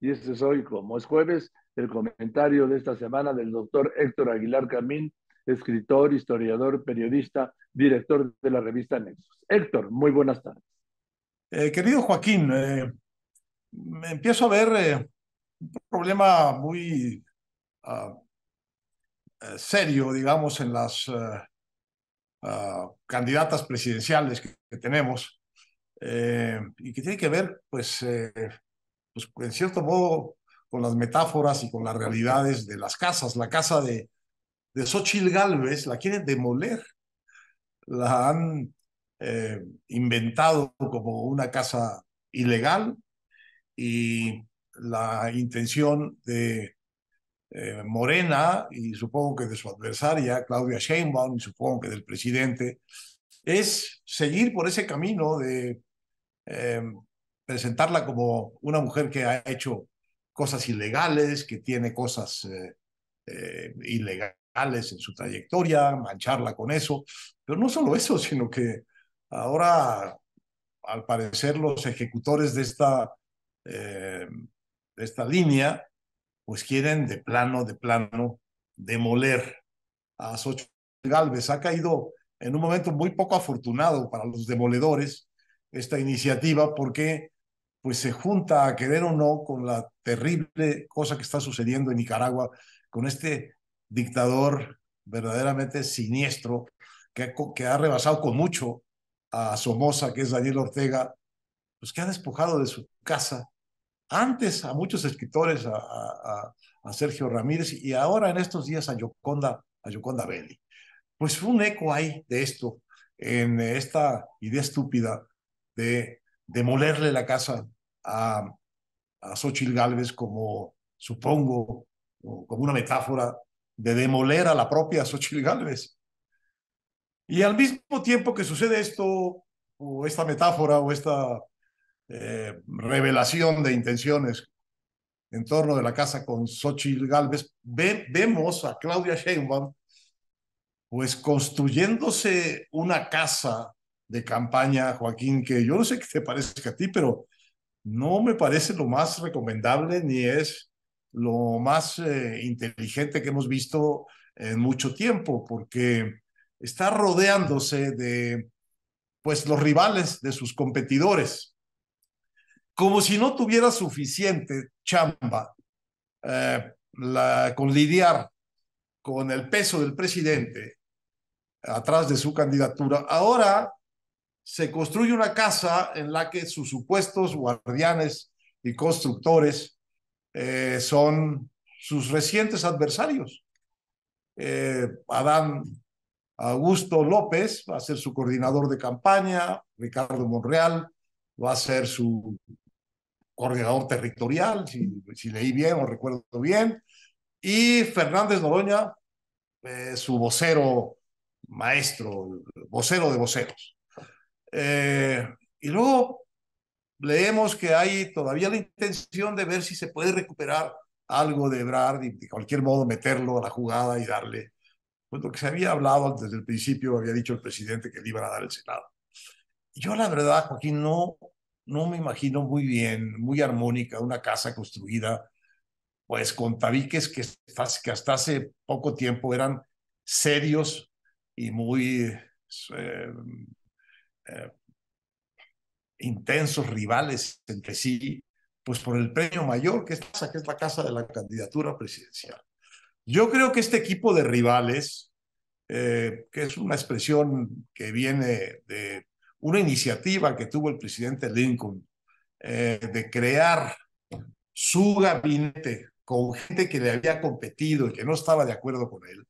y este es hoy, como es jueves, el comentario de esta semana del doctor Héctor Aguilar Camín, escritor, historiador, periodista, director de la revista Nexos. Héctor, muy buenas tardes. Eh, querido Joaquín, eh, empiezo a ver eh, un problema muy uh, serio, digamos, en las uh, candidatas presidenciales que tenemos y que tiene que ver, pues, pues, en cierto modo, con las metáforas y con las realidades de las casas. La casa de, de Xochitl Galvez la quieren demoler. La han eh, inventado como una casa ilegal y la intención de eh, Morena y supongo que de su adversaria, Claudia Sheinbaum, y supongo que del presidente, es seguir por ese camino de eh, presentarla como una mujer que ha hecho cosas ilegales, que tiene cosas eh, eh, ilegales en su trayectoria, mancharla con eso. Pero no solo eso, sino que ahora, al parecer, los ejecutores de esta, eh, de esta línea, pues quieren de plano, de plano, demoler a Xochitl Galvez. Ha caído en un momento muy poco afortunado para los demoledores esta iniciativa porque pues se junta a querer o no con la terrible cosa que está sucediendo en Nicaragua, con este dictador verdaderamente siniestro que, que ha rebasado con mucho a Somoza, que es Daniel Ortega, pues que ha despojado de su casa antes a muchos escritores, a Sergio Ramírez y ahora en estos días a Yoconda, a Yoconda Belli. Pues un eco hay de esto en esta idea estúpida de demolerle la casa a, a Xochitl Galvez como, supongo, como una metáfora de demoler a la propia Xochitl Galvez. Y al mismo tiempo que sucede esto, o esta metáfora, o esta eh, revelación de intenciones en torno de la casa con Xochitl Galvez, ve, vemos a Claudia Sheinbaum pues construyéndose una casa de campaña, Joaquín, que yo no sé qué te parezca a ti, pero no me parece lo más recomendable ni es lo más eh, inteligente que hemos visto en mucho tiempo, porque está rodeándose de pues los rivales de sus competidores, como si no tuviera suficiente chamba eh, la, con lidiar con el peso del presidente atrás de su candidatura. Ahora se construye una casa en la que sus supuestos guardianes y constructores eh, son sus recientes adversarios. Eh, Adán Augusto López va a ser su coordinador de campaña, Ricardo Monreal va a ser su coordinador territorial, si, leí bien o recuerdo bien, y Fernández Noroña, eh, su vocero maestro, vocero de voceros. Eh, y luego leemos que hay todavía la intención de ver si se puede recuperar algo de Ebrard y de cualquier modo meterlo a la jugada y darle pues lo que se había hablado desde el principio, había dicho el presidente que le iban a dar el Senado. Yo la verdad, Joaquín, no, no me imagino muy bien, muy armónica, una casa construida pues con tabiques que, que hasta hace poco tiempo eran serios y muy eh, eh, intensos rivales entre sí, pues por el premio mayor que es, la casa de la candidatura presidencial. Yo creo que este equipo de rivales, eh, que es una expresión que viene de una iniciativa que tuvo el presidente Lincoln eh, de crear su gabinete con gente que le había competido y que no estaba de acuerdo con él,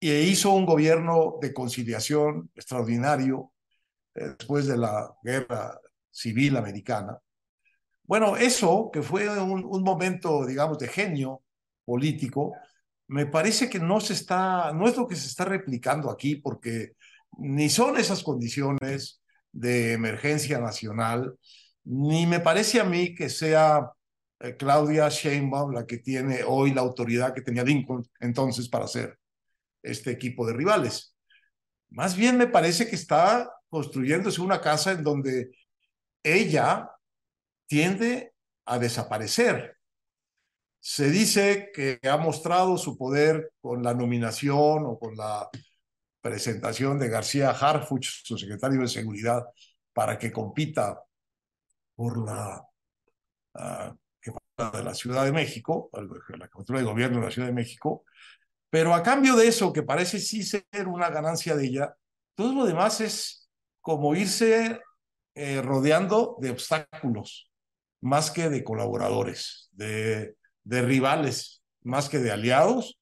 y hizo un gobierno de conciliación extraordinario después de la guerra civil americana. Bueno, eso que fue un, momento, digamos, de genio político, me parece que no se está, no es lo que se está replicando aquí, porque ni son esas condiciones de emergencia nacional, ni me parece a mí que sea eh, Claudia Sheinbaum la que tiene hoy la autoridad que tenía Lincoln entonces para hacer este equipo de rivales. Más bien me parece que está construyéndose una casa en donde ella tiende a desaparecer. Se dice que ha mostrado su poder con la nominación o con la presentación de García Harfuch, su secretario de Seguridad, para que compita por la uh, de la Ciudad de México, la captura de gobierno de la Ciudad de México, pero a cambio de eso, que parece sí ser una ganancia de ella, todo lo demás es como irse eh, rodeando de obstáculos, más que de colaboradores, de, rivales, más que de aliados,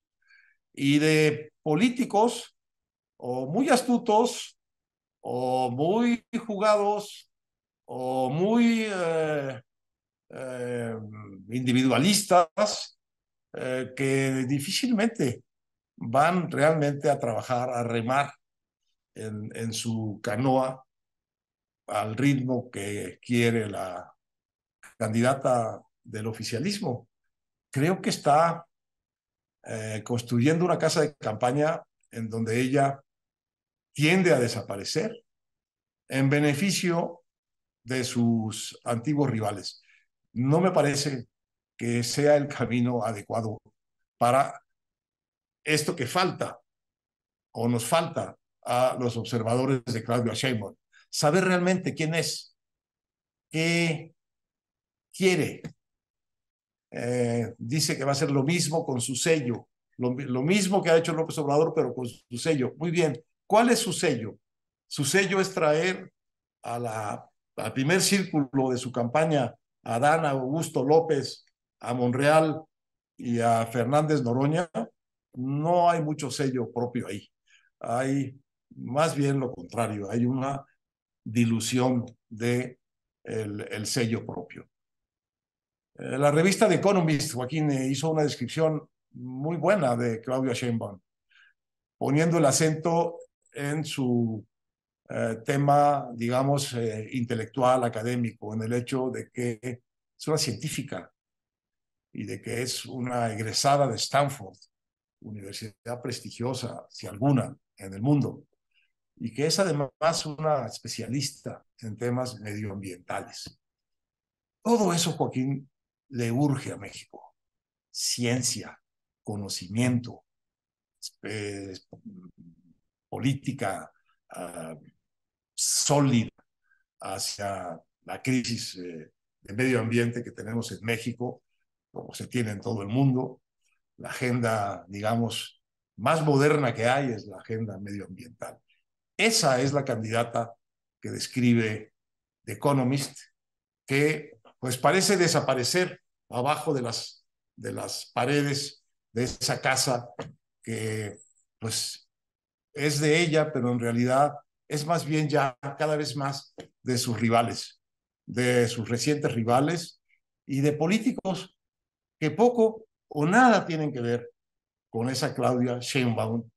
y de políticos o muy astutos, o muy jugados, o muy eh, eh, individualistas, que difícilmente van realmente a trabajar, a remar en, su canoa al ritmo que quiere la candidata del oficialismo. Creo que está eh, construyendo una casa de campaña en donde ella tiende a desaparecer en beneficio de sus antiguos rivales. No me parece que sea el camino adecuado para esto que falta o nos falta a los observadores de Claudio Sheinbaum. Saber realmente quién es, qué quiere. Eh, dice que va a hacer lo mismo con su sello, lo, lo, mismo que ha hecho López Obrador, pero con su sello. Muy bien, ¿cuál es su sello? Su sello es traer a la, al primer círculo de su campaña a Adán Augusto López, a Monreal y a Fernández Noroña, no hay mucho sello propio ahí. Hay más bien lo contrario, hay una dilución de el, el sello propio. Eh, la revista The Economist, Joaquín, eh, hizo una descripción muy buena de Claudia Sheinbaum, poniendo el acento en su eh, tema, digamos, intelectual, académico, en el hecho de que es una científica y de que es una egresada de Stanford, universidad prestigiosa, si alguna, en el mundo, y que es además una especialista en temas medioambientales. Todo eso, Joaquín, le urge a México. Ciencia, conocimiento, política uh, sólida hacia la crisis eh, de medio ambiente que tenemos en México, como se tiene en todo el mundo. La agenda, digamos, más moderna que hay es la agenda medioambiental. Esa es la candidata que describe The Economist, que pues parece desaparecer abajo de las, de las paredes de esa casa que pues es de ella, pero en realidad es más bien ya cada vez más de sus rivales, de sus recientes rivales y de políticos que poco o nada tienen que ver con esa Claudia Sheinbaum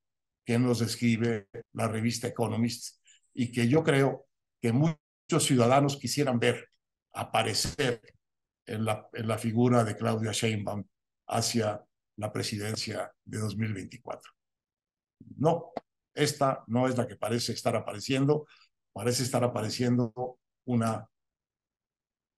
que nos describe la revista Economist y que yo creo que muchos ciudadanos quisieran ver aparecer en la, en la figura de Claudia Sheinbaum hacia la presidencia de 2024. No, esta no es la que parece estar apareciendo, parece estar apareciendo una,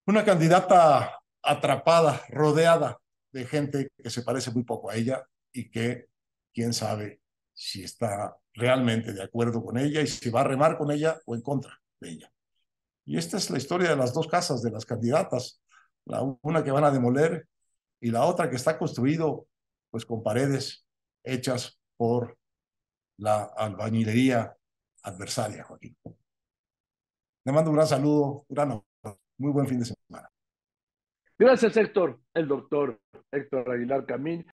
una candidata atrapada, rodeada de gente que se parece muy poco a ella y que quién sabe si está realmente de acuerdo con ella y si va a remar con ella o en contra de ella. Y esta es la historia de las dos casas de las candidatas, la una que van a demoler y la otra que está construido pues con paredes hechas por la albañilería adversaria, Joaquín. Le mando un gran saludo, un gran, muy buen fin de semana. Gracias, Héctor. El doctor Héctor Aguilar Camín.